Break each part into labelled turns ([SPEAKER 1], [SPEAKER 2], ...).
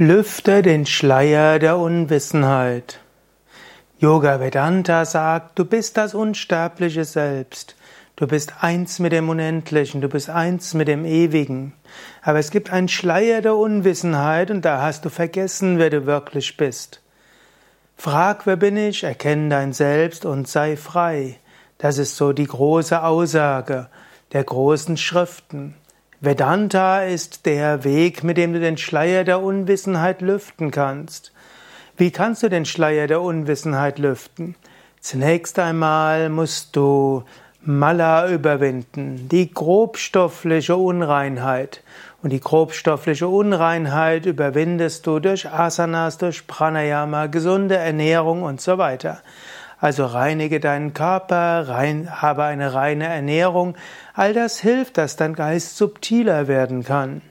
[SPEAKER 1] Lüfte den Schleier der Unwissenheit. Yoga Vedanta sagt, du bist das unsterbliche Selbst. Du bist eins mit dem Unendlichen, du bist eins mit dem Ewigen. Aber es gibt einen Schleier der Unwissenheit und da hast du vergessen, wer du wirklich bist. Frag, wer bin ich, erkenne dein Selbst und sei frei. Das ist so die große Aussage der großen Schriften. Vedanta ist der Weg, mit dem du den Schleier der Unwissenheit lüften kannst. Wie kannst du den Schleier der Unwissenheit lüften? Zunächst einmal musst du Mala überwinden, die grobstoffliche Unreinheit. Und die grobstoffliche Unreinheit überwindest du durch Asanas, durch Pranayama, gesunde Ernährung und so weiter. Also reinige deinen Körper, rein, habe eine reine Ernährung. All das hilft, dass dein Geist subtiler werden kann.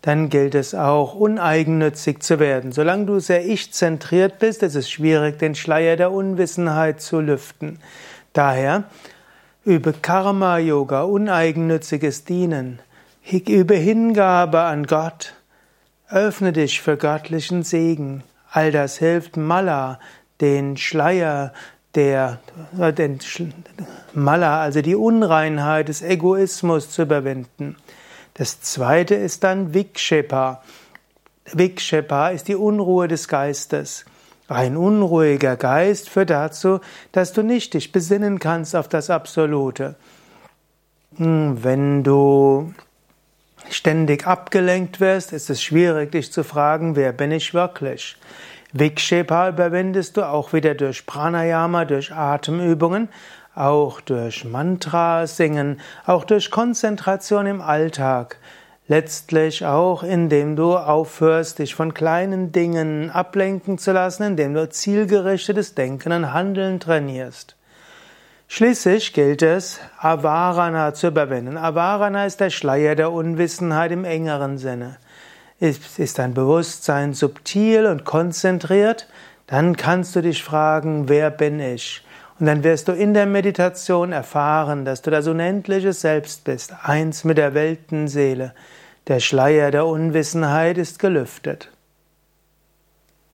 [SPEAKER 1] Dann gilt es auch, uneigennützig zu werden. Solange du sehr ich-zentriert bist, ist es schwierig, den Schleier der Unwissenheit zu lüften. Daher übe Karma-Yoga, uneigennütziges Dienen. Übe Hingabe an Gott. Öffne dich für göttlichen Segen. All das hilft Mala, den Schleier der, den Mala, also die Unreinheit des Egoismus zu überwinden. Das zweite ist dann Vikshepa. Vikshepa ist die Unruhe des Geistes. Ein unruhiger Geist führt dazu, dass du nicht dich besinnen kannst auf das Absolute. Hm, wenn du ständig abgelenkt wirst, ist es schwierig, dich zu fragen, wer bin ich wirklich? Vikshepa überwindest du auch wieder durch Pranayama, durch Atemübungen, auch durch Mantra singen, auch durch Konzentration im Alltag. Letztlich auch, indem du aufhörst, dich von kleinen Dingen ablenken zu lassen, indem du zielgerichtetes Denken und Handeln trainierst. Schließlich gilt es, Avarana zu überwinden. Avarana ist der Schleier der Unwissenheit im engeren Sinne. Ist, ist dein Bewusstsein subtil und konzentriert, dann kannst du dich fragen, wer bin ich? Und dann wirst du in der Meditation erfahren, dass du das unendliche Selbst bist, eins mit der Weltenseele. Der Schleier der Unwissenheit ist gelüftet.